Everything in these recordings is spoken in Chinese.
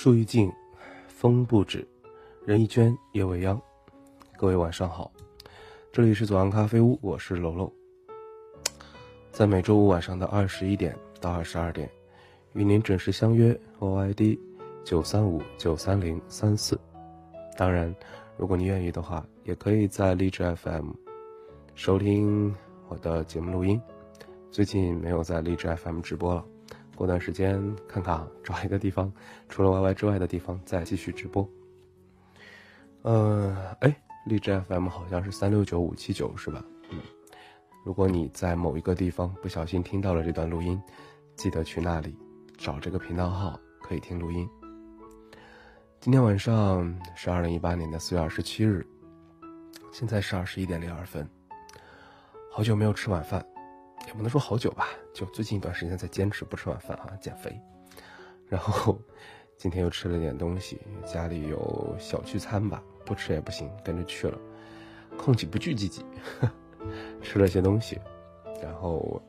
树欲静，风不止，人已倦，夜未央。各位晚上好，这里是左岸咖啡屋，我是楼楼。在每周五晚上的二十一点到二十二点，与您准时相约。OID 九三五九三零三四。当然，如果你愿意的话，也可以在荔枝 FM 收听我的节目录音。最近没有在荔枝 FM 直播了。过段时间看看，找一个地方，除了 YY 之外的地方再继续直播。嗯，哎，荔枝 FM 好像是三六九五七九是吧？嗯，如果你在某一个地方不小心听到了这段录音，记得去那里找这个频道号，可以听录音。今天晚上是二零一八年的四月二十七日，现在是二十一点零二分，好久没有吃晚饭。也不能说好久吧，就最近一段时间在坚持不吃晚饭啊，减肥。然后今天又吃了点东西，家里有小聚餐吧，不吃也不行，跟着去了。空气不聚积极，吃了些东西，然后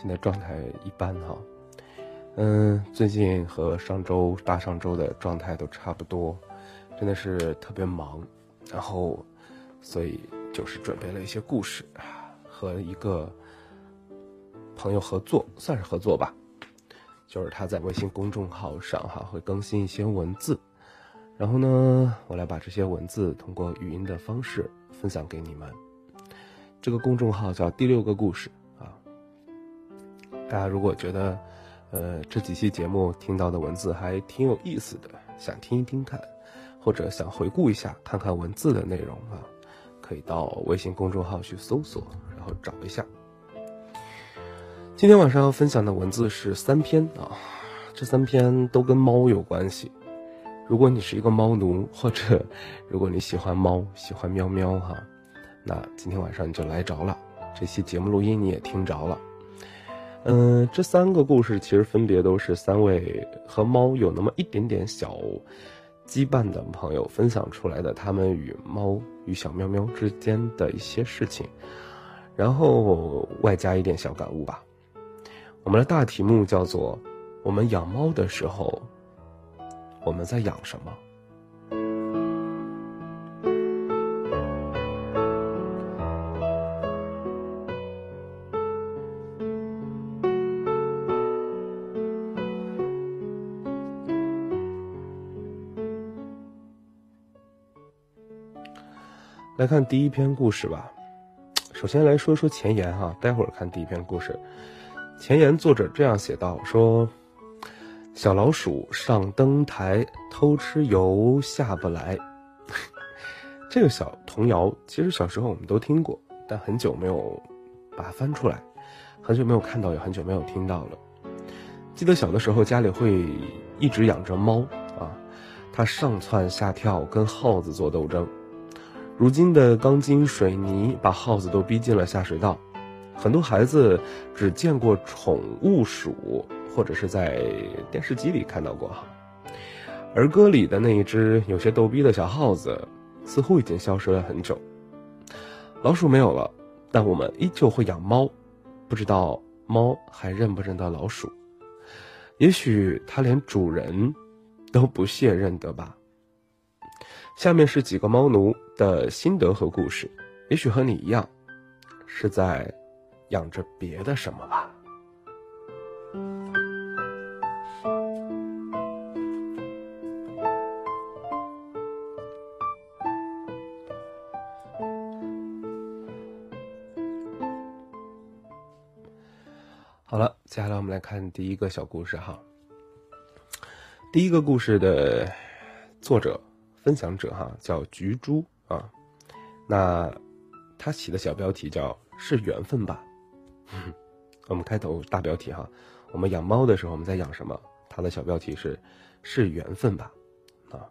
现在状态一般哈。嗯，最近和上周、大上周的状态都差不多，真的是特别忙。然后，所以就是准备了一些故事和一个。朋友合作算是合作吧，就是他在微信公众号上哈会更新一些文字，然后呢，我来把这些文字通过语音的方式分享给你们。这个公众号叫第六个故事啊。大家如果觉得，呃，这几期节目听到的文字还挺有意思的，想听一听看，或者想回顾一下看看文字的内容啊，可以到微信公众号去搜索，然后找一下。今天晚上要分享的文字是三篇啊，这三篇都跟猫有关系。如果你是一个猫奴，或者 如果你喜欢猫、喜欢喵喵哈，那今天晚上你就来着了。这期节目录音你也听着了。嗯，这三个故事其实分别都是三位和猫有那么一点点小羁绊的朋友分享出来的，他们与猫与小喵喵之间的一些事情，然后外加一点小感悟吧。我们的大题目叫做：我们养猫的时候，我们在养什么？来看第一篇故事吧。首先来说说前言哈，待会儿看第一篇故事。前言作者这样写道：“说，小老鼠上灯台偷吃油下不来。这个小童谣，其实小时候我们都听过，但很久没有把它翻出来，很久没有看到，也很久没有听到了。记得小的时候家里会一直养着猫啊，它上蹿下跳，跟耗子做斗争。如今的钢筋水泥把耗子都逼进了下水道，很多孩子只见过宠物鼠，或者是在电视机里看到过哈。儿歌里的那一只有些逗逼的小耗子，似乎已经消失了很久。老鼠没有了，但我们依旧会养猫，不知道猫还认不认得老鼠？也许它连主人都不屑认得吧。下面是几个猫奴的心得和故事，也许和你一样，是在养着别的什么吧。好了，接下来我们来看第一个小故事哈。第一个故事的作者。分享者哈叫菊珠啊，那他起的小标题叫是缘分吧。我们开头大标题哈，我们养猫的时候我们在养什么？它的小标题是是缘分吧。啊，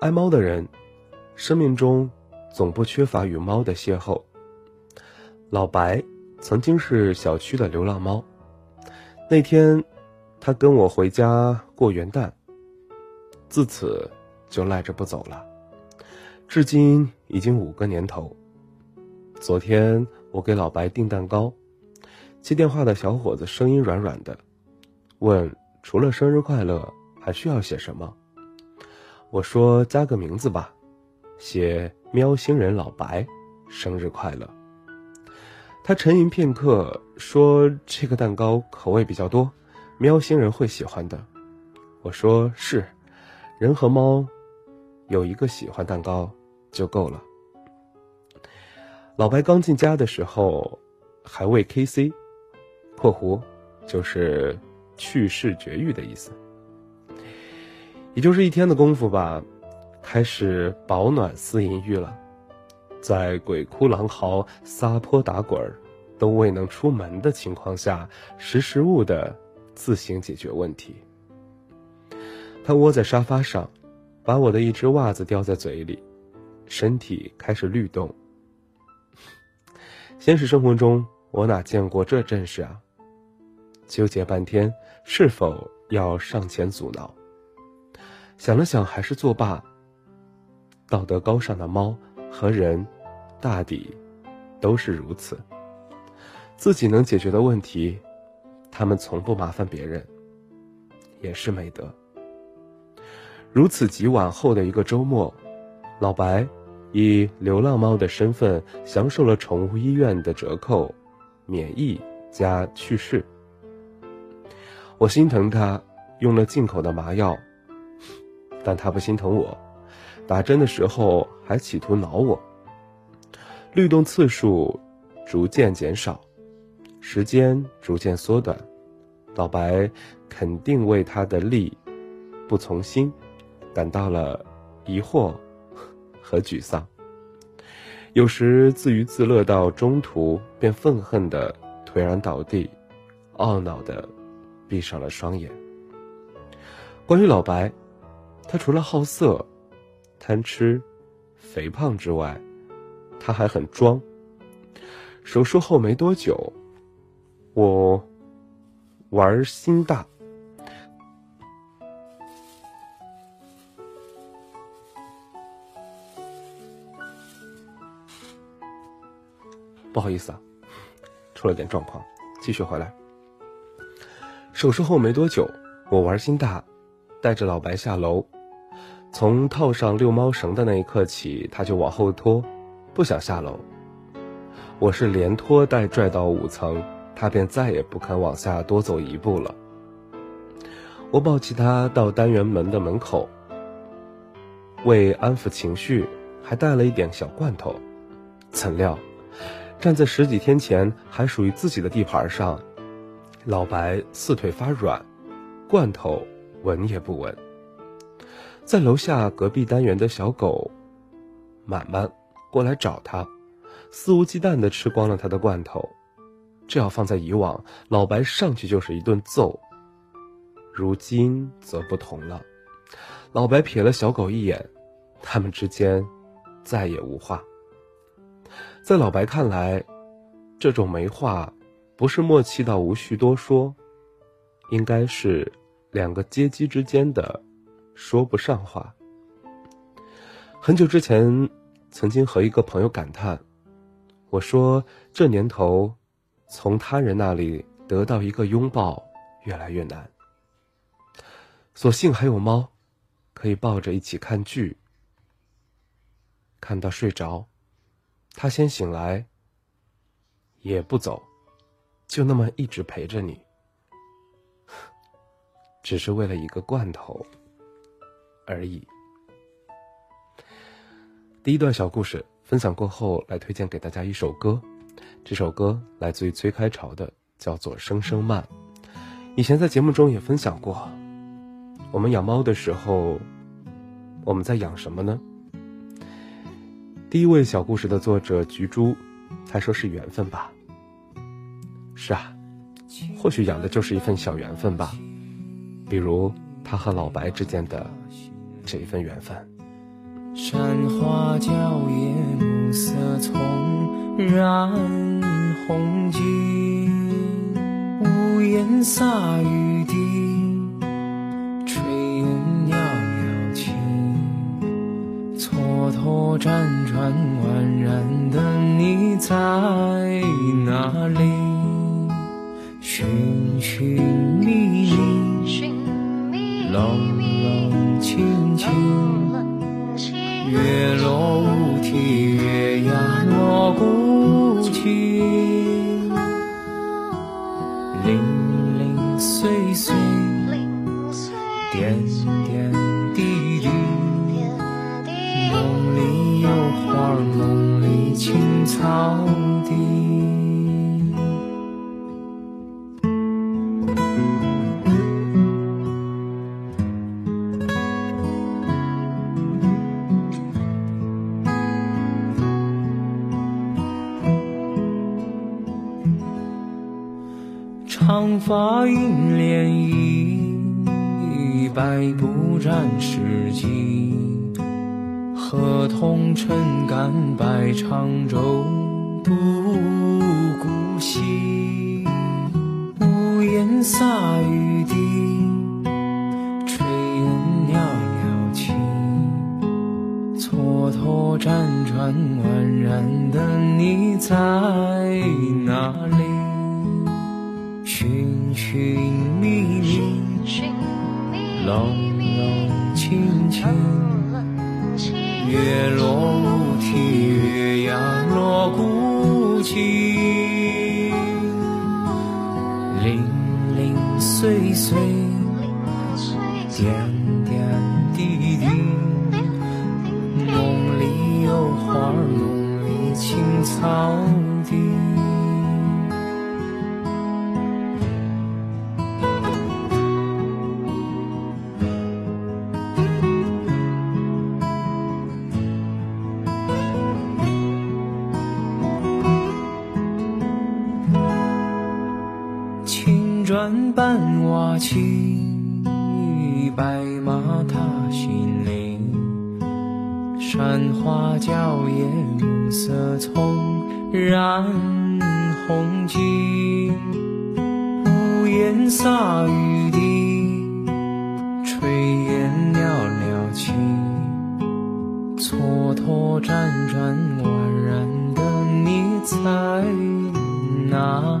爱猫的人，生命中总不缺乏与猫的邂逅。老白曾经是小区的流浪猫，那天他跟我回家过元旦，自此。就赖着不走了，至今已经五个年头。昨天我给老白订蛋糕，接电话的小伙子声音软软的，问：“除了生日快乐，还需要写什么？”我说：“加个名字吧，写喵星人老白，生日快乐。”他沉吟片刻，说：“这个蛋糕口味比较多，喵星人会喜欢的。”我说：“是，人和猫。”有一个喜欢蛋糕就够了。老白刚进家的时候，还未 K C，括弧就是去世绝育的意思。也就是一天的功夫吧，开始保暖思淫欲了，在鬼哭狼嚎、撒泼打滚，都未能出门的情况下，识时务的自行解决问题。他窝在沙发上。把我的一只袜子叼在嘴里，身体开始律动。现实生活中，我哪见过这阵势啊？纠结半天，是否要上前阻挠？想了想，还是作罢。道德高尚的猫和人，大抵都是如此。自己能解决的问题，他们从不麻烦别人，也是美德。如此极晚后的一个周末，老白以流浪猫的身份享受了宠物医院的折扣，免疫加去世。我心疼他用了进口的麻药，但他不心疼我，打针的时候还企图挠我。律动次数逐渐减少，时间逐渐缩短，老白肯定为他的力不从心。感到了疑惑和沮丧，有时自娱自乐到中途便愤恨的颓然倒地，懊恼的闭上了双眼。关于老白，他除了好色、贪吃、肥胖之外，他还很装。手术后没多久，我玩心大。不好意思啊，出了点状况，继续回来。手术后没多久，我玩心大，带着老白下楼。从套上遛猫绳的那一刻起，他就往后拖，不想下楼。我是连拖带拽到五层，他便再也不肯往下多走一步了。我抱起他到单元门的门口，为安抚情绪，还带了一点小罐头。怎料。站在十几天前还属于自己的地盘上，老白四腿发软，罐头闻也不闻。在楼下隔壁单元的小狗，满满过来找他，肆无忌惮地吃光了他的罐头。这要放在以往，老白上去就是一顿揍。如今则不同了，老白瞥了小狗一眼，他们之间再也无话。在老白看来，这种没话，不是默契到无需多说，应该是两个阶级之间的说不上话。很久之前，曾经和一个朋友感叹，我说这年头。从他人那里得到一个拥抱越来越难。所幸还有猫，可以抱着一起看剧，看到睡着，他先醒来，也不走，就那么一直陪着你，只是为了一个罐头而已。第一段小故事分享过后，来推荐给大家一首歌。这首歌来自于崔开潮的，叫做《声声慢》。以前在节目中也分享过，我们养猫的时候，我们在养什么呢？第一位小故事的作者菊珠，他说是缘分吧。是啊，或许养的就是一份小缘分吧，比如他和老白之间的这一份缘分。山花娇艳，暮色葱染红巾，屋檐洒雨滴，蹉跎辗转宛然的你在哪里？寻寻觅觅，冷冷清清。月落乌啼，月牙落孤井，零零碎碎，点点花，梦里青草地。长发映涟漪，百步斩诗经。河童撑杆摆长舟染红巾。屋檐洒雨滴，炊烟袅袅起。蹉跎辗转宛然的你在哪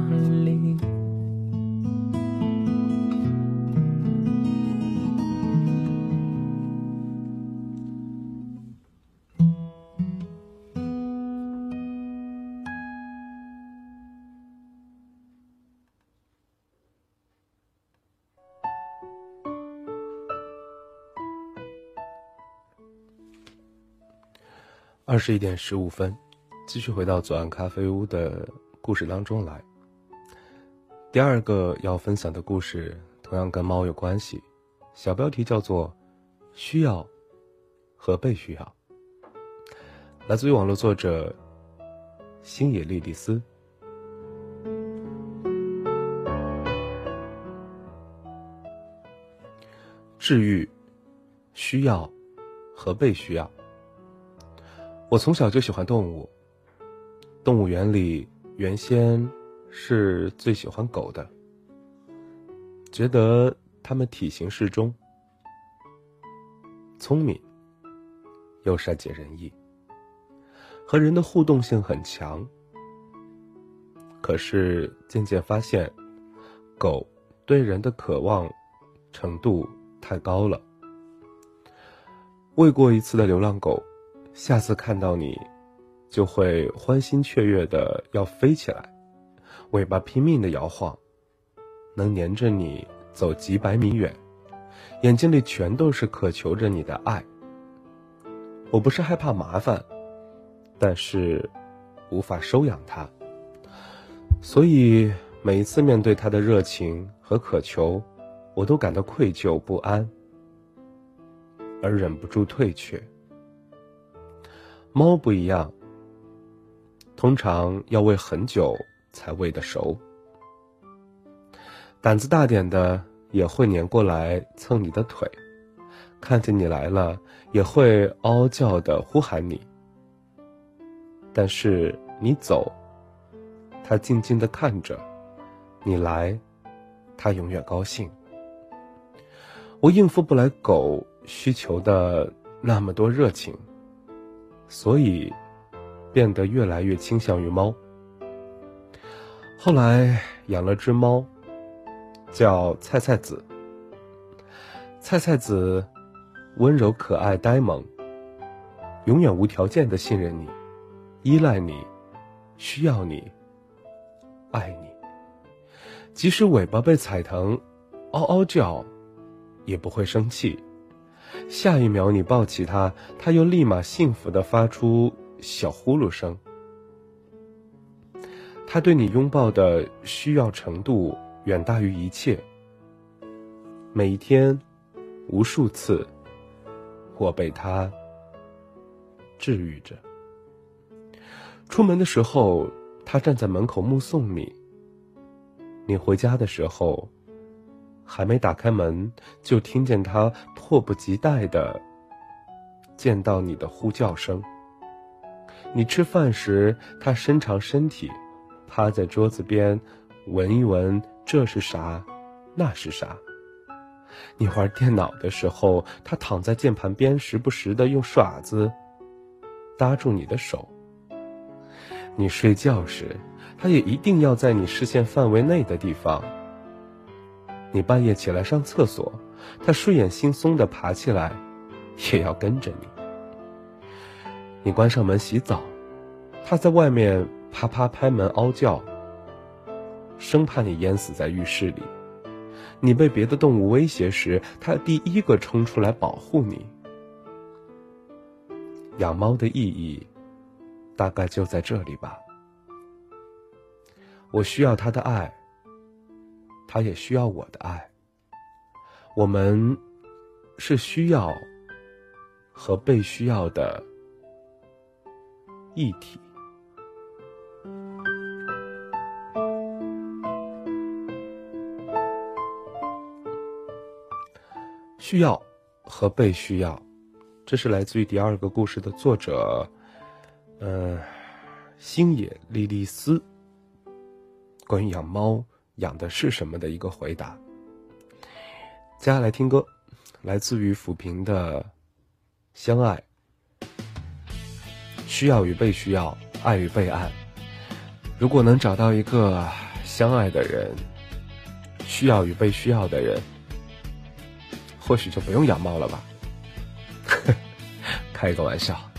十一点十五分，继续回到左岸咖啡屋的故事当中来。第二个要分享的故事同样跟猫有关系，小标题叫做“需要和被需要”。来自于网络作者星野莉莉丝。治愈、需要和被需要。我从小就喜欢动物，动物园里原先是最喜欢狗的，觉得它们体型适中，聪明，又善解人意，和人的互动性很强。可是渐渐发现，狗对人的渴望程度太高了。喂过一次的流浪狗，下次看到你，就会欢欣雀跃的要飞起来，尾巴拼命的摇晃，能黏着你走几百米远，眼睛里全都是渴求着你的爱。我不是害怕麻烦，但是无法收养它，所以每一次面对它的热情和渴求，我都感到愧疚不安，而忍不住退却。猫不一样，通常要喂很久才喂得熟，胆子大点的也会粘过来蹭你的腿。看见你来了，也会嗷嗷叫的呼喊你。但是你走，它静静的看着；你来，它永远高兴。我应付不来狗需求的那么多热情，所以变得越来越倾向于猫。后来养了只猫，叫菜菜子。菜菜子。温柔、可爱、呆萌，永远无条件的信任你，依赖你，需要你，爱你。即使尾巴被踩疼，嗷嗷叫，也不会生气。下一秒你抱起他，他又立马幸福的发出小呼噜声。他对你拥抱的需要程度远大于一切。每一天，无数次。我被他治愈着。出门的时候，他站在门口目送你。你回家的时候，还没打开门，就听见他迫不及待的见到你的呼叫声。你吃饭时，他伸长身体，趴在桌子边，闻一闻这是啥，那是啥。你玩电脑的时候，他躺在键盘边，时不时的用爪子搭住你的手。你睡觉时，他也一定要在你视线范围内的地方。你半夜起来上厕所，他睡眼惺忪的爬起来，也要跟着你。你关上门洗澡，他在外面啪啪拍门嗷叫，生怕你淹死在浴室里。你被别的动物威胁时，它第一个冲出来保护你。养猫的意义，大概就在这里吧。我需要它的爱，他也需要我的爱。我们是需要和被需要的一体。需要和被需要，这是来自于第二个故事的作者，嗯，星野莉莉丝。关于养猫养的是什么的一个回答。接下来听歌，来自于抚平的《相爱》，需要与被需要，爱与被爱。如果能找到一个相爱的人，需要与被需要的人。或许就不用养猫了吧，开一个玩笑。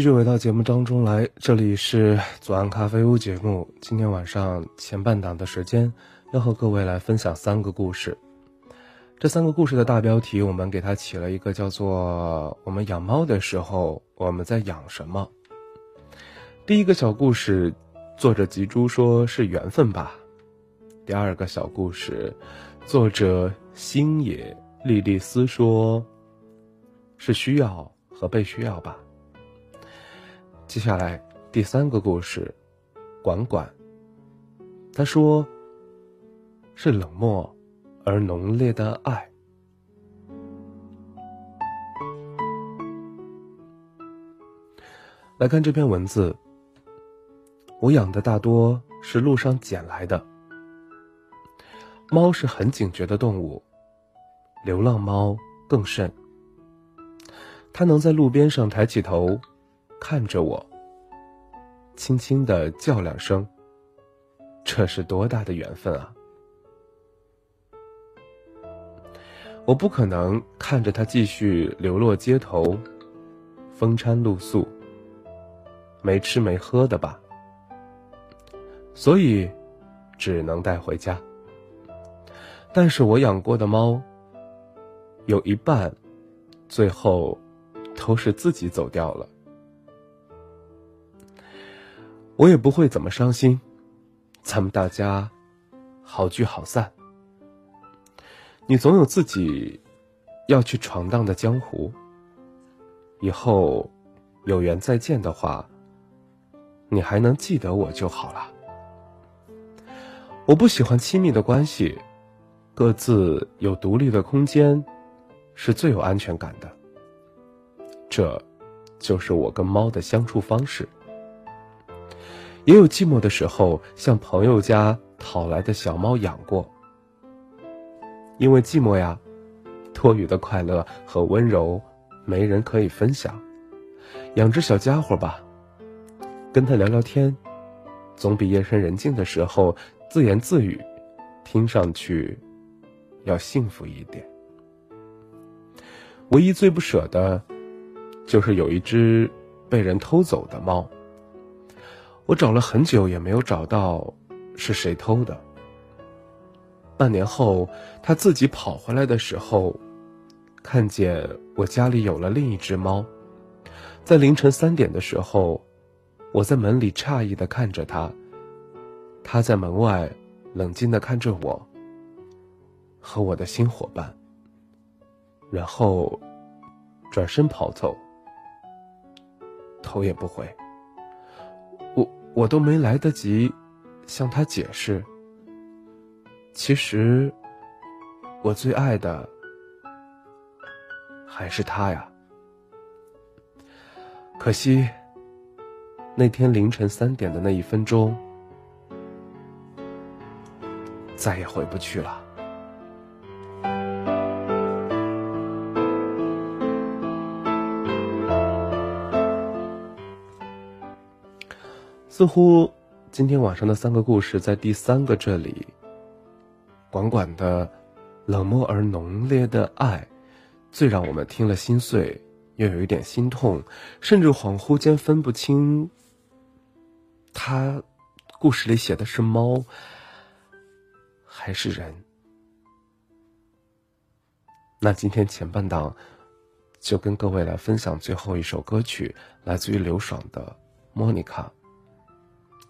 继续回到节目当中来，这里是左岸咖啡屋节目。今天晚上前半档的时间，要和各位来分享三个故事。这三个故事的大标题，我们给它起了一个叫做“我们养猫的时候，我们在养什么”。第一个小故事，作者吉珠说是缘分吧。第二个小故事，作者星野莉莉丝说，是需要和被需要吧。接下来第三个故事，管管。他说：“是冷漠而浓烈的爱。”来看这篇文字。我养的大多是路上捡来的。猫是很警觉的动物，流浪猫更甚。它能在路边上抬起头。看着我，轻轻的叫两声。这是多大的缘分啊！我不可能看着他继续流落街头，风餐露宿，没吃没喝的吧？所以，只能带回家。但是我养过的猫，有一半，最后，都是自己走掉了。我也不会怎么伤心，咱们大家好聚好散。你总有自己要去闯荡的江湖。以后有缘再见的话，你还能记得我就好了。我不喜欢亲密的关系，各自有独立的空间，是最有安全感的。这，就是我跟猫的相处方式。也有寂寞的时候，向朋友家讨来的小猫养过。因为寂寞呀，多余的快乐和温柔，没人可以分享。养只小家伙吧，跟他聊聊天，总比夜深人静的时候自言自语，听上去要幸福一点。唯一最不舍的，就是有一只被人偷走的猫。我找了很久也没有找到是谁偷的。半年后，他自己跑回来的时候，看见我家里有了另一只猫。在凌晨三点的时候，我在门里诧异的看着他，他在门外冷静的看着我和我的新伙伴。然后，转身跑走，头也不回。我都没来得及向他解释。其实，我最爱的还是他呀。可惜，那天凌晨三点的那一分钟，再也回不去了。似乎今天晚上的三个故事，在第三个这里，管管的冷漠而浓烈的爱，最让我们听了心碎，又有一点心痛，甚至恍惚间分不清，他故事里写的是猫还是人。那今天前半档，就跟各位来分享最后一首歌曲，来自于刘爽的《莫妮卡》。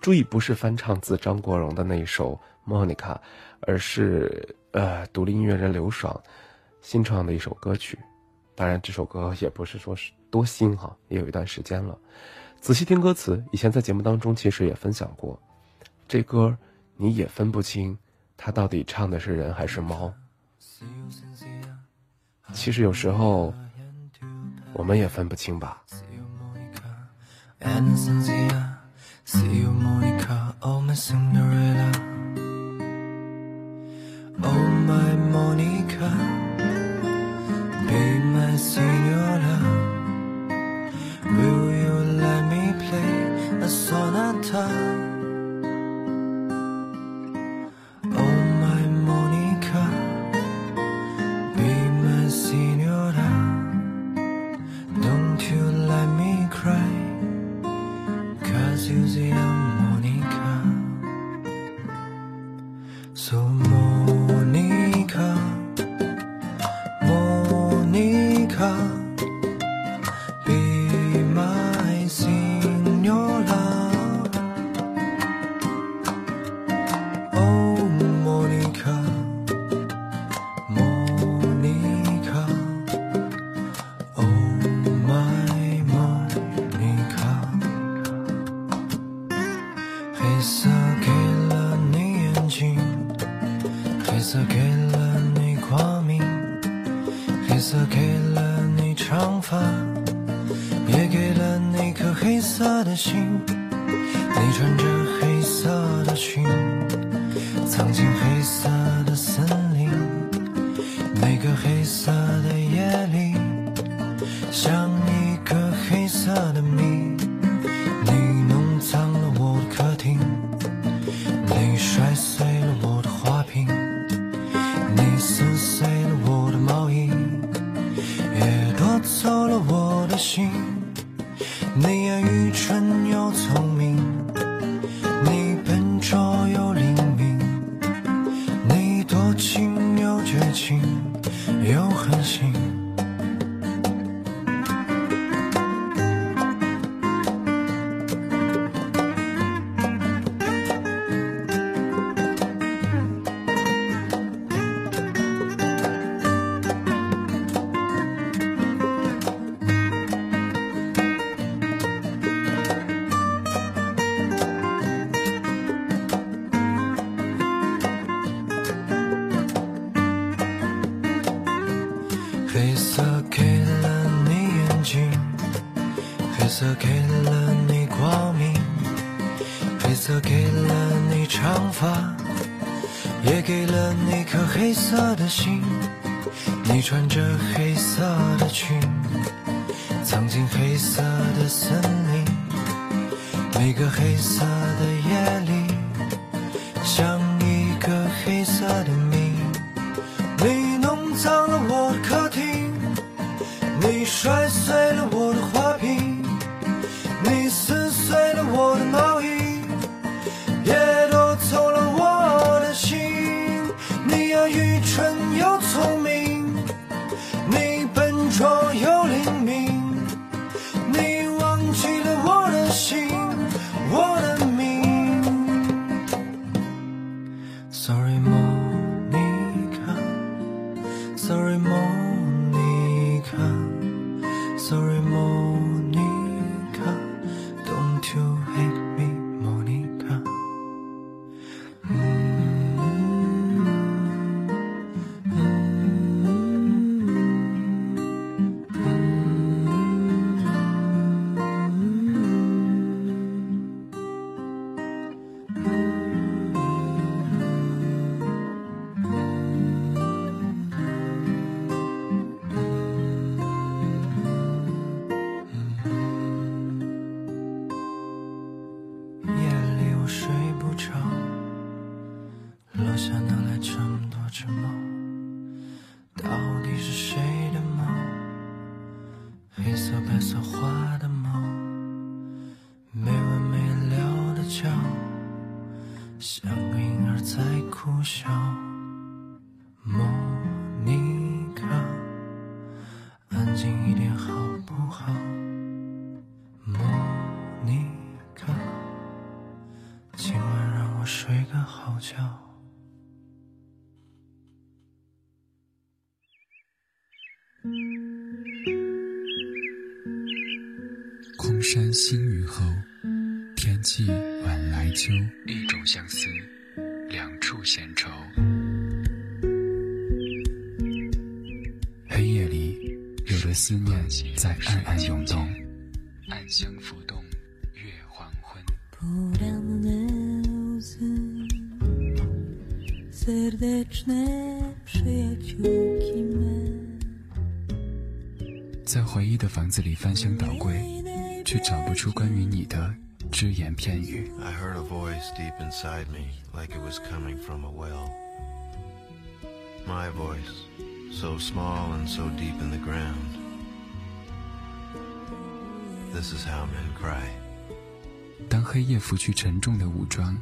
注意，不是翻唱自张国荣的那一首《莫妮卡》，而是呃，独立音乐人刘爽新创的一首歌曲。当然，这首歌也不是说是多新哈，也有一段时间了。仔细听歌词，以前在节目当中其实也分享过，这歌你也分不清，他到底唱的是人还是猫。其实有时候我们也分不清吧。See you, Monica, oh my Cinderella. Oh my Monica, be my senora. Will you let me play a sonata? 天气晚来秋。一种相思，两处闲愁。黑夜里，有的思念在暗暗涌动，暗香浮动，月黄昏。在回忆的房子里翻箱倒柜，却找不出关于你的只言片语。I heard a voice deep inside me, like it was coming from a well. My voice, so small and so deep in the ground. This is how men cry. 当黑夜拂去沉重的武装，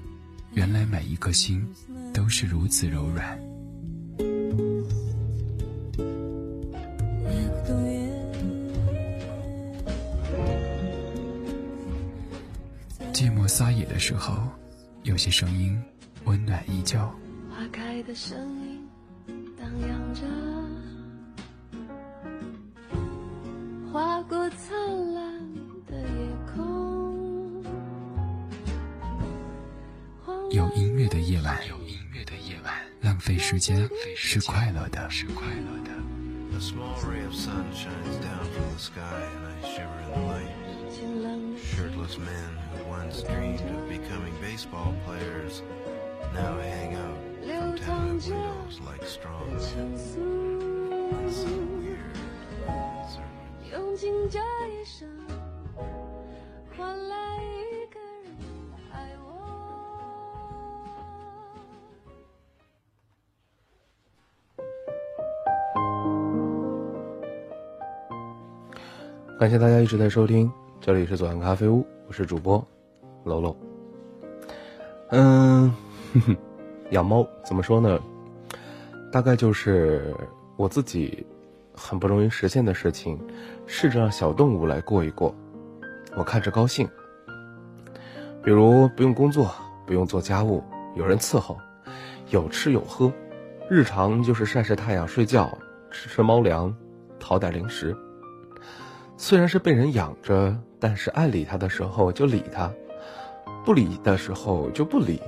原来每一颗心都是如此柔软。时候，有些声音温暖依旧。花开的声音荡漾着，划过灿烂的夜空。有音乐的夜晚，有音乐的夜晚，浪费时间是快乐的，是快乐的。Shirtless men who once dreamed of becoming baseball players now hang out from tenement windows like straw. 情愫， So weird. Certain 用尽这一生，换来一个人爱我。感谢大家一直在收听， 这里是左岸咖啡屋，我是主播楼楼。嗯，哼哼，养猫怎么说呢？大概就是我自己很不容易实现的事情，试着让小动物来过一过，我看着高兴。比如不用工作，不用做家务，有人伺候，有吃有喝，日常就是晒晒太阳、睡觉，吃吃猫粮，讨点零食。虽然是被人养着，但是爱理他的时候就理他，不理的时候就不理，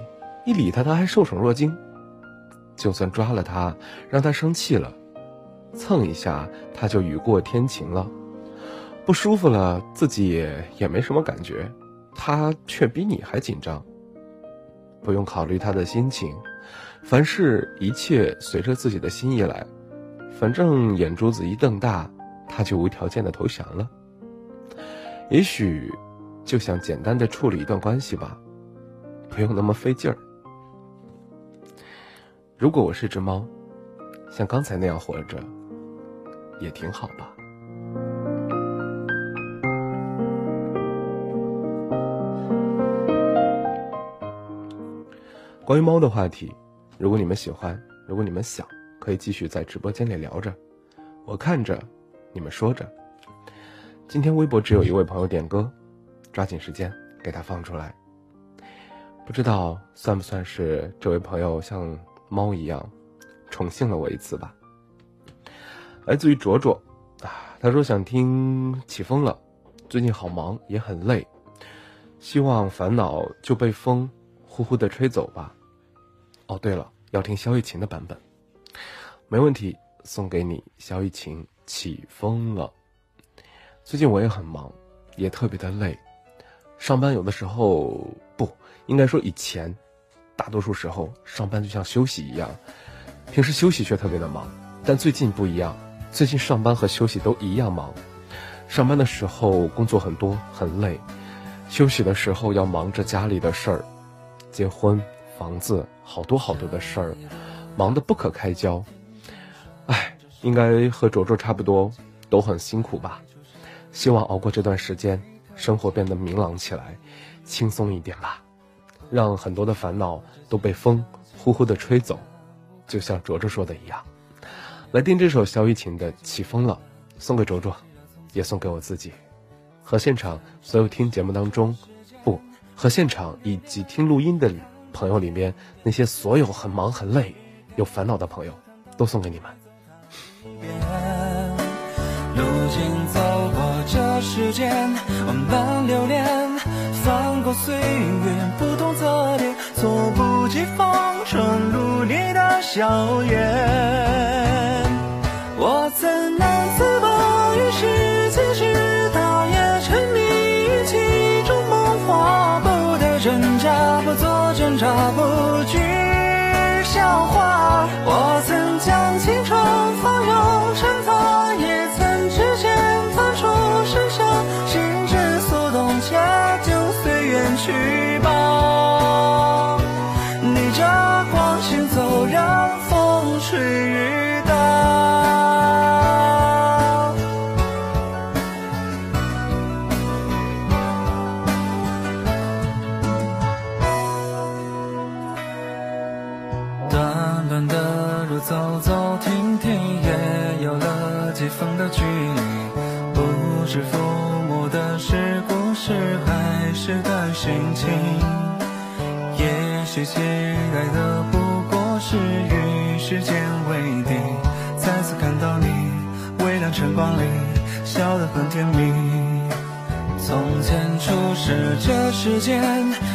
一理他，他还受宠若惊。就算抓了他，让他生气了，蹭一下他就雨过天晴了。不舒服了，自己也也没什么感觉，他却比你还紧张。不用考虑他的心情，凡事一切随着自己的心意来，反正眼珠子一瞪大，他就无条件的投降了。也许，就想简单的处理一段关系吧，不用那么费劲儿。如果我是只猫，像刚才那样活着，也挺好吧。关于猫的话题，如果你们喜欢，如果你们想，可以继续在直播间里聊着，我看着，你们说着。今天微博只有一位朋友点歌，抓紧时间给他放出来。不知道算不算是这位朋友像猫一样宠幸了我一次吧？来自于卓卓啊，他说想听起风了，最近好忙也很累，希望烦恼就被风呼呼的吹走吧。哦，对了，要听萧玉琴的版本，没问题，送给你萧玉琴《起风了》。最近我也很忙，也特别的累，上班有的时候不应该说以前，大多数时候上班就像休息一样，平时休息却特别的忙，但最近不一样，最近上班和休息都一样忙，上班的时候工作很多很累，休息的时候要忙着家里的事儿，结婚、房子，好多好多的事儿，忙得不可开交，应该和卓卓差不多，都很辛苦吧。希望熬过这段时间，生活变得明朗起来，轻松一点吧，让很多的烦恼都被风呼呼的吹走，就像卓卓说的一样。来听这首萧逸琴的《起风了》，送给卓卓，也送给我自己，和现场所有听节目当中，不和现场以及听录音的朋友里面那些所有很忙很累、有烦恼的朋友，都送给你们。如今走过这世间，万般流连，翻过岁月不同侧脸，猝不及防闯入你的笑颜。我曾难自拔于世界之大，也沉迷于其中梦话，不得挣扎，不做挣扎，不惧笑话。我曾去吧。逆着光行走，让风吹雨打。短短的路走走停停，也有了几分的距离。不知的是故事，还是段心情。也许期待的不过是与时间为敌。再次看到你，微亮晨光里，笑得很甜蜜。从前初识这世间，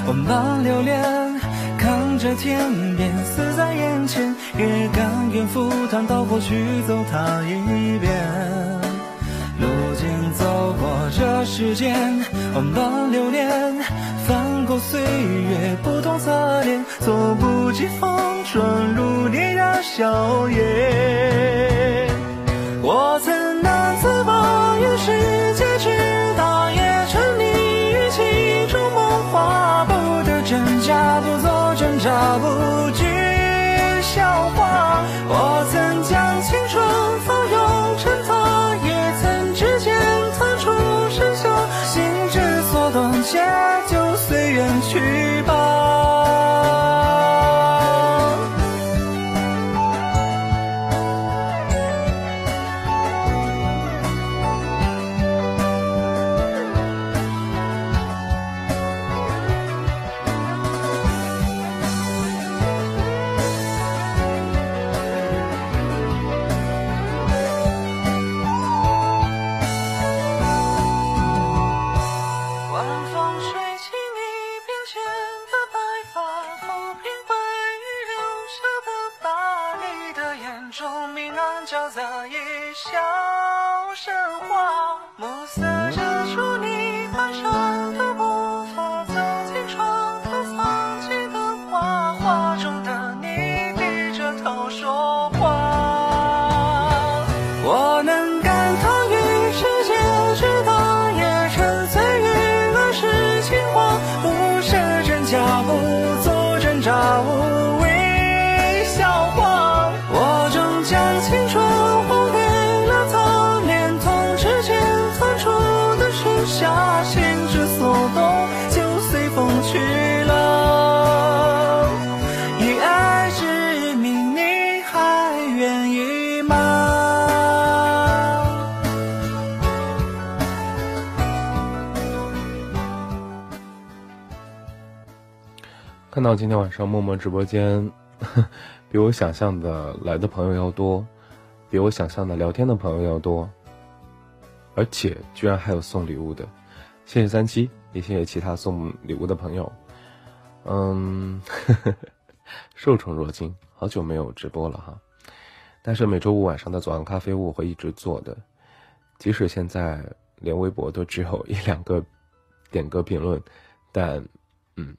万般流连，看着天边死在眼前，也甘愿赴汤蹈火去走它一遍。这世间，万般流连，翻过岁月不同侧脸，猝不及防闯入你的笑颜。我曾难自拔于世界之大，也沉迷于其中梦话，不得真假，不做挣扎，不惧笑话。我曾将到今天晚上默默直播间，比我想象的来的朋友要多，比我想象的聊天的朋友要多，而且居然还有送礼物的，谢谢三七，也谢谢其他送礼物的朋友。嗯，受宠若惊，好久没有直播了哈，但是每周五晚上的左岸咖啡屋我会一直做的，即使现在连微博都只有一两个点歌评论，但嗯。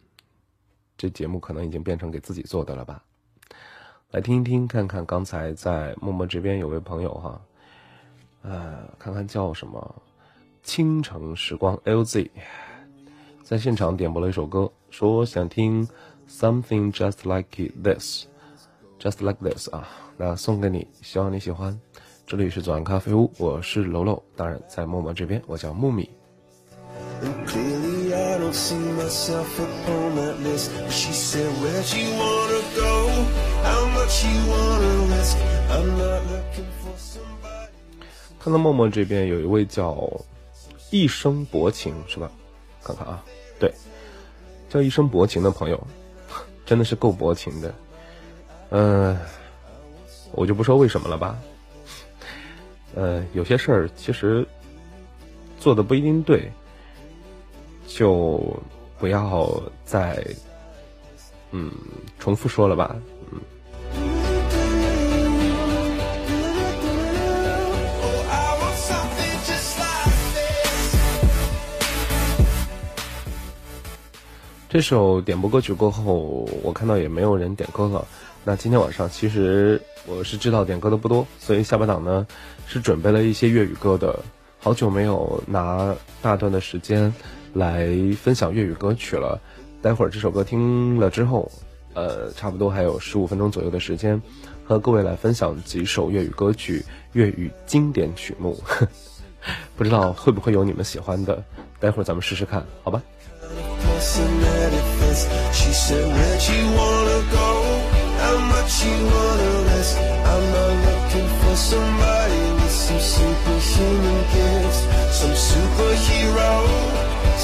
这节目可能已经变成给自己做的了吧？来听一听，看看刚才在默默这边有位朋友哈，呃，看看叫什么“倾城时光 LZ”，在现场点播了一首歌，说想听 “Something Just Like This”，Just Like This 啊，那送给你，希望你喜欢。这里是左岸咖啡屋，我是楼楼，当然在默默这边，我叫木米。Don't see myself upon that list. But she said, Where'd you wanna go? How much you wanna risk? I'm not looking for somebody. 看到默默这边有一位叫一生薄情是吧？看看啊，对，叫一生薄情的朋友，真的是够薄情的。嗯、我就不说为什么了吧。呃，有些事儿其实做的不一定对，就不要再嗯重复说了吧。嗯，这首点播歌曲过后，我看到也没有人点歌了。那今天晚上其实我是知道点歌的不多，所以下半档呢是准备了一些粤语歌的。好久没有拿大段的时间来分享粤语歌曲了。待会儿这首歌听了之后，呃，差不多还有十五分钟左右的时间，和各位来分享几首粤语歌曲、粤语经典曲目。不知道会不会有你们喜欢的？待会儿咱们试试看，好吧？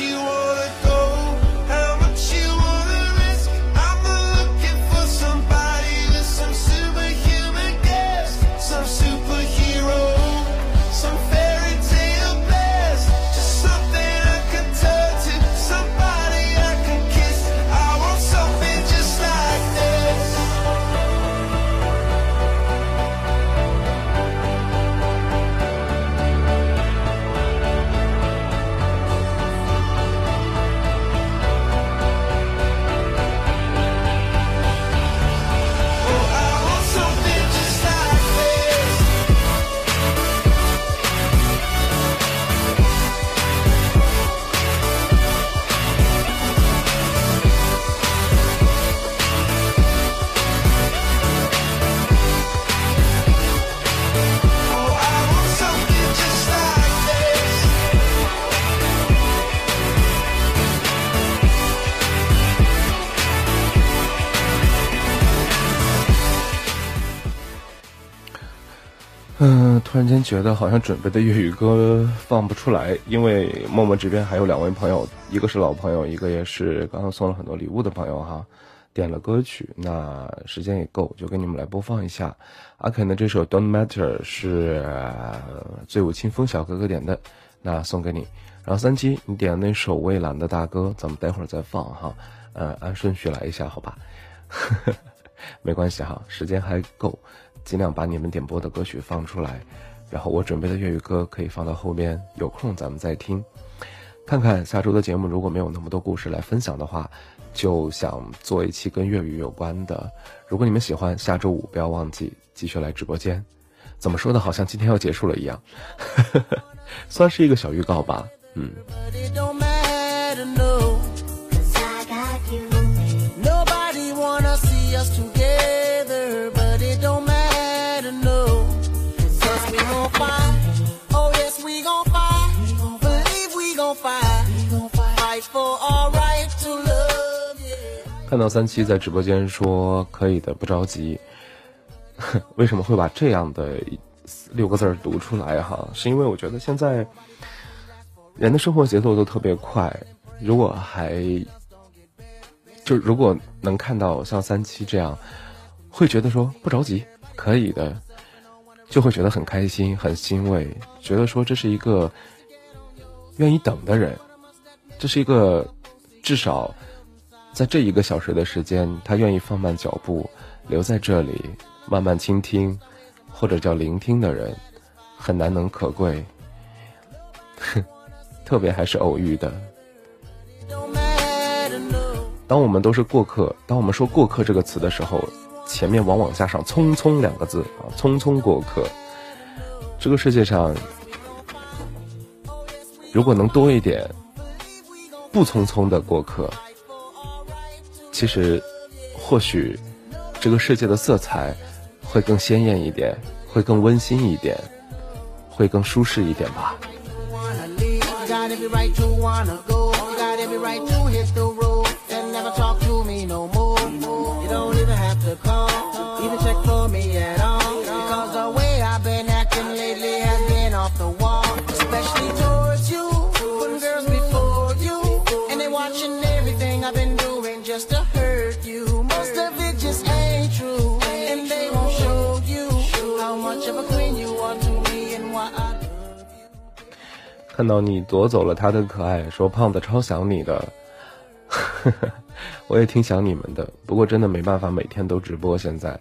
you want. 觉得好像准备的粤语歌放不出来，因为默默这边还有两位朋友，一个是老朋友，一个也是刚刚送了很多礼物的朋友哈，点了歌曲，那时间也够，就给你们来播放一下。阿肯的这首《Don't Matter》是醉舞清风小哥哥点的，那送给你。然后三七，你点的那首蔚蓝的大哥，咱们待会儿再放哈，呃，按顺序来一下，好吧？没关系哈，时间还够，尽量把你们点播的歌曲放出来，然后我准备的粤语歌可以放到后边，有空咱们再听。看看下周的节目，如果没有那么多故事来分享的话，就想做一期跟粤语有关的。如果你们喜欢，下周五不要忘记继续来直播间。怎么说的，好像今天要结束了一样，算是一个小预告吧。嗯，看到三七在直播间说可以的，不着急。为什么会把这样的六个字读出来哈？是因为我觉得现在人的生活节奏都特别快，如果还就如果能看到像三七这样，会觉得说不着急，可以的，就会觉得很开心、很欣慰，觉得说这是一个愿意等的人，这是一个至少在这一个小时的时间，他愿意放慢脚步留在这里，慢慢倾听，或者叫聆听的人，很难能可贵。哼 特别还是偶遇的。当我们都是过客，当我们说“过客”这个词的时候，前面往往加上“匆匆”两个字啊，“匆匆过客”。这个世界上，如果能多一点不匆匆的过客，其实或许这个世界的色彩会更鲜艳一点，会更温馨一点，会更舒适一点吧。看到你夺走了他的可爱，说胖子超想你的，我也挺想你们的。不过真的没办法每天都直播。现在，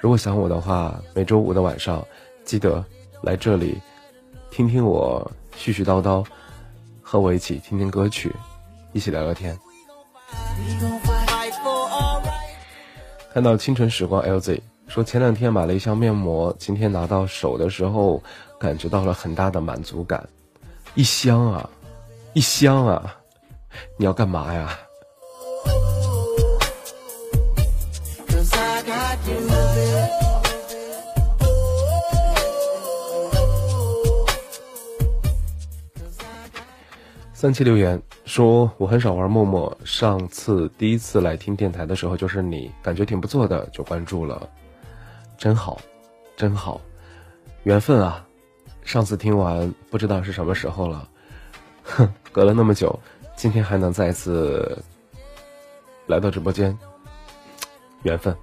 如果想我的话，每周五的晚上记得来这里听听我絮絮叨叨，和我一起听听歌曲，一起聊聊天。看到清晨时光 LZ 说，前两天买了一箱面膜，今天拿到手的时候，感觉到了很大的满足感。一箱啊，一箱啊，你要干嘛呀？三七留言说，我很少玩陌陌，上次第一次来听电台的时候就是你，感觉挺不错的，就关注了，真好，真好，缘分啊！上次听完不知道是什么时候了，哼，隔了那么久，今天还能再次来到直播间，缘分。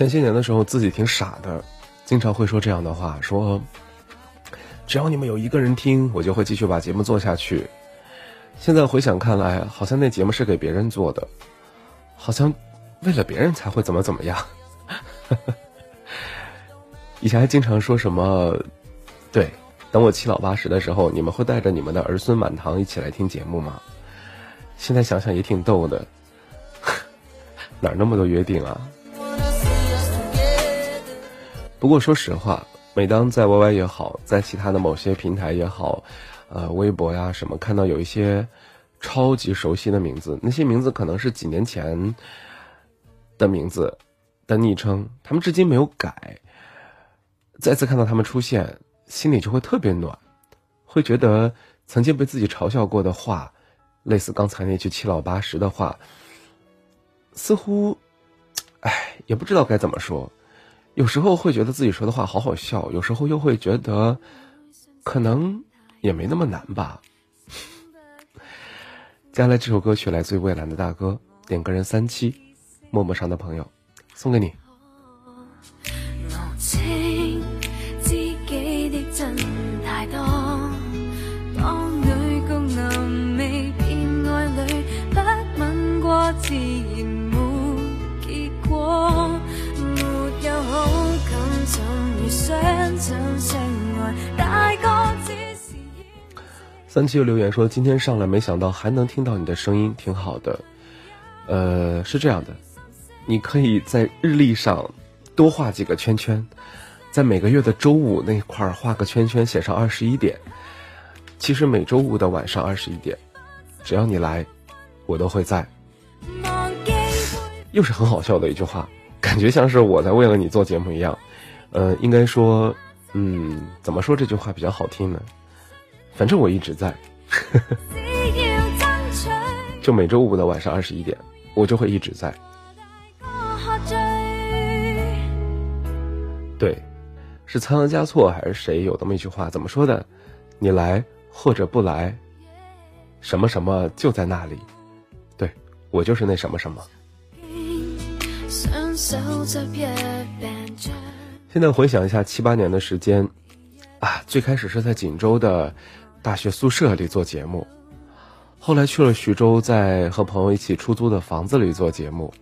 前些年的时候自己挺傻的，经常会说这样的话，说只要你们有一个人听，我就会继续把节目做下去。现在回想看来，好像那节目是给别人做的，好像为了别人才会怎么怎么样。以前还经常说什么，对，等我七老八十的时候，你们会带着你们的儿孙满堂一起来听节目吗？现在想想也挺逗的，哪那么多约定啊？不过说实话，每当在 YY 也好，在其他的某些平台也好，呃，微博呀什么，看到有一些超级熟悉的名字，那些名字可能是几年前的名字的昵称，他们至今没有改。再次看到他们出现，心里就会特别暖，会觉得曾经被自己嘲笑过的话，类似刚才那句七老八十的话，似乎，唉，也不知道该怎么说。有时候会觉得自己说的话好好笑，有时候又会觉得，可能也没那么难吧。接下来这首歌曲来自于蔚蓝的大哥，点歌人三七，陌陌上的朋友，送给你。三七又留言说：“今天上来没想到还能听到你的声音，挺好的。呃，是这样的，你可以在日历上多画几个圈圈，在每个月的周五那块儿画个圈圈，写上二十一点。其实每周五的晚上二十一点，只要你来，我都会在。又是很好笑的一句话，感觉像是我在为了你做节目一样。呃，应该说，嗯，怎么说这句话比较好听呢？反正我一直在，就每周五的晚上二十一点，我就会一直在。個喝醉。對，是仓央嘉措还是谁有那么一句话？怎么说的？你来或者不来，什么什么就在那里。对，我就是那什么什麼。现在回想一下七八年的时间，啊，最开始是在锦州的大学宿舍里做节目，后来去了徐州，在和朋友一起出租的房子里做节目。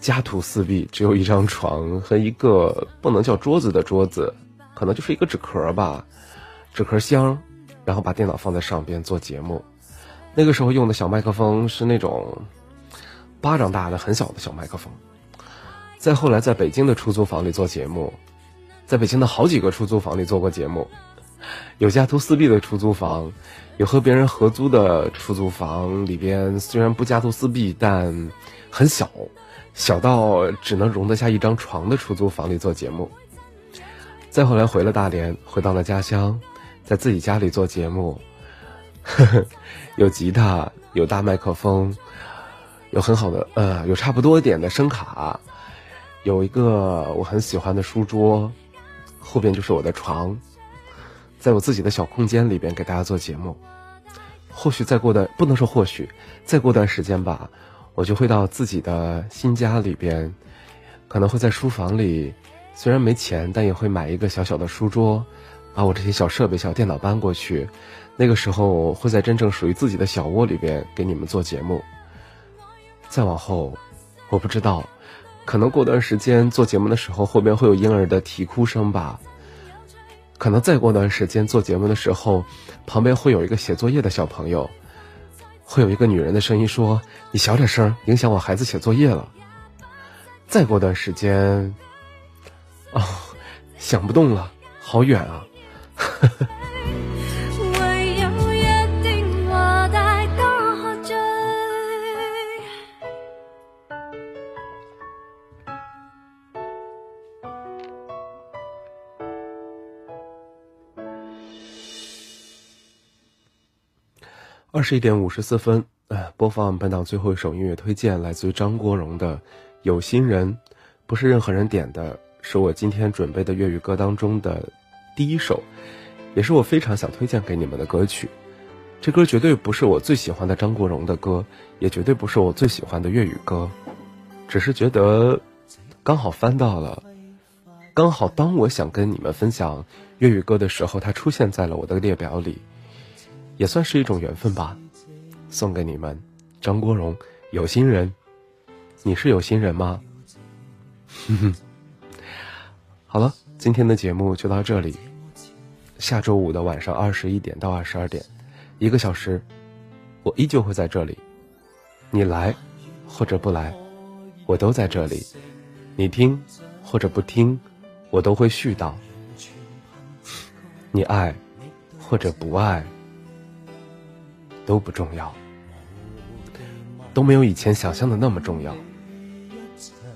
家徒四壁，只有一张床和一个不能叫桌子的桌子，可能就是一个纸壳吧，纸壳箱，然后把电脑放在上边做节目。那个时候用的小麦克风是那种巴掌大的很小的小麦克风。再后来，在北京的出租房里做节目，在北京的好几个出租房里做过节目，有家徒四壁的出租房，有和别人合租的出租房，里边虽然不家徒四壁，但很小，小到只能容得下一张床的出租房里做节目。再后来回了大连，回到了家乡，在自己家里做节目，有吉他，有大麦克风，有很好的呃，有差不多点的声卡。有一个我很喜欢的书桌，后边就是我的床，在我自己的小空间里边给大家做节目。或许再过段不能说或许，再过段时间吧，我就会到自己的新家里边，可能会在书房里，虽然没钱，但也会买一个小小的书桌，把我这些小设备、小电脑搬过去。那个时候会在真正属于自己的小窝里边给你们做节目。再往后，我不知道。可能过段时间做节目的时候，后边会有婴儿的啼哭声吧。可能再过段时间做节目的时候，旁边会有一个写作业的小朋友，会有一个女人的声音说：“你小点声，影响我孩子写作业了。”再过段时间，哦，想不动了，好远啊！呵呵二十一点五十四分，呃，播放本档最后一首音乐推荐，来自于张国荣的《有心人》，不是任何人点的，是我今天准备的粤语歌当中的第一首，也是我非常想推荐给你们的歌曲。这歌绝对不是我最喜欢的张国荣的歌，也绝对不是我最喜欢的粤语歌，只是觉得刚好翻到了，刚好当我想跟你们分享粤语歌的时候，它出现在了我的列表里。也算是一种缘分吧，送给你们，张国荣，有心人，你是有心人吗？哼哼，好了，今天的节目就到这里，下周五的晚上二十一点到二十二点，一个小时，我依旧会在这里，你来或者不来，我都在这里，你听或者不听，我都会絮叨，你爱或者不爱。都不重要，都没有以前想象的那么重要，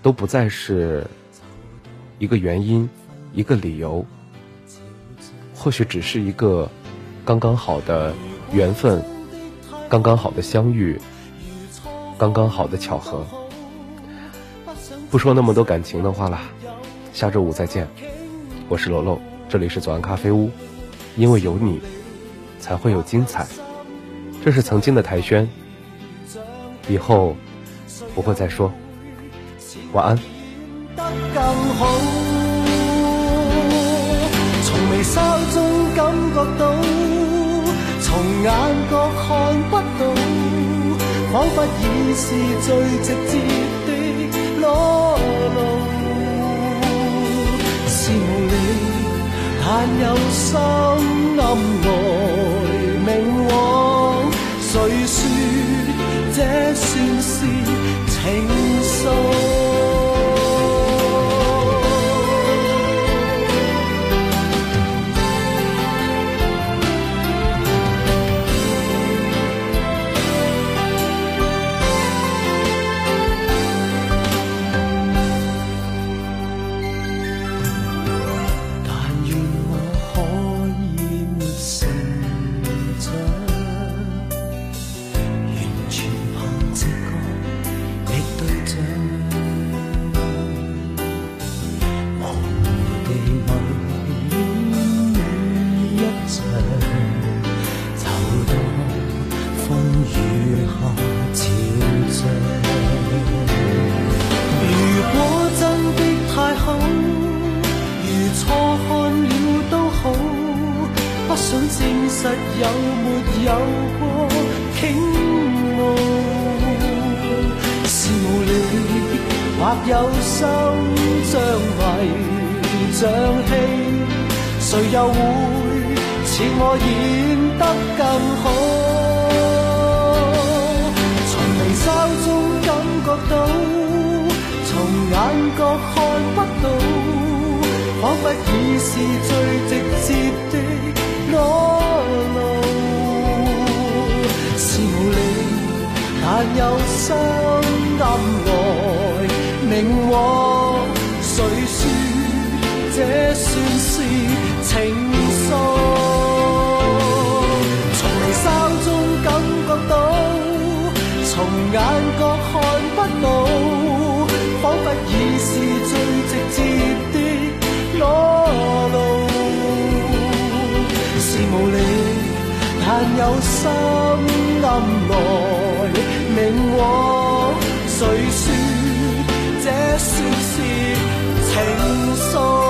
都不再是一个原因，一个理由，或许只是一个刚刚好的缘分，刚刚好的相遇，刚刚好的巧合。不说那么多感情的话了，下周五再见，我是楼楼，这里是左岸咖啡屋，因为有你，才会有精彩。这是曾经的台宣，以後不會再說。晚安。得更好，從微笑中感覺到，從眼角看不到，彷彿已是最直接的裸露。是無力但有心暗來明往，谁说这算是情愫？有心像迷像戲，誰又會似我演得更好？從眉梢中感覺到，從眼角看不到。彷彿已是最直接的裸露，是无力，但有心暗我明往。誰說這算是情愫？从眉梢中感觉到，从眼角看不到，仿佛已是最直接的。裸露是无力，但有心暗来明往。谁说 soul.